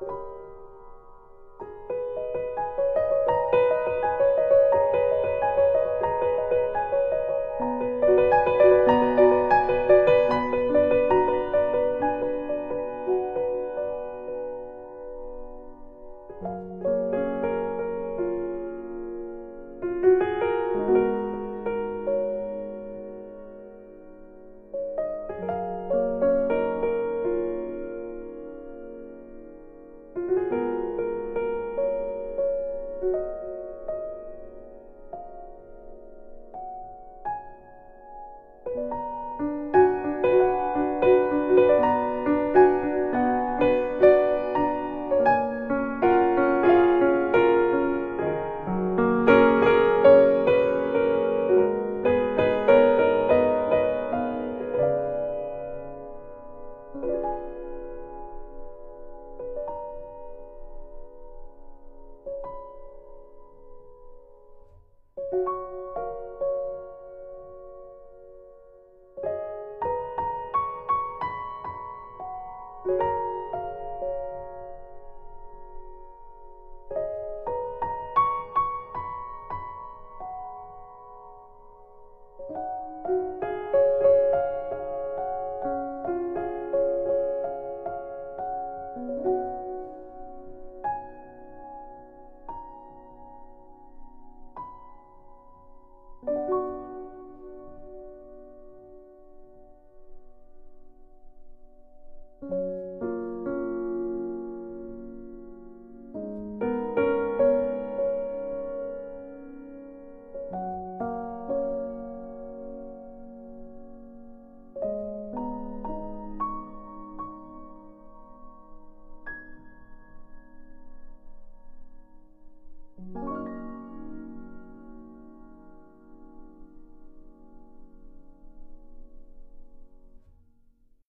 you you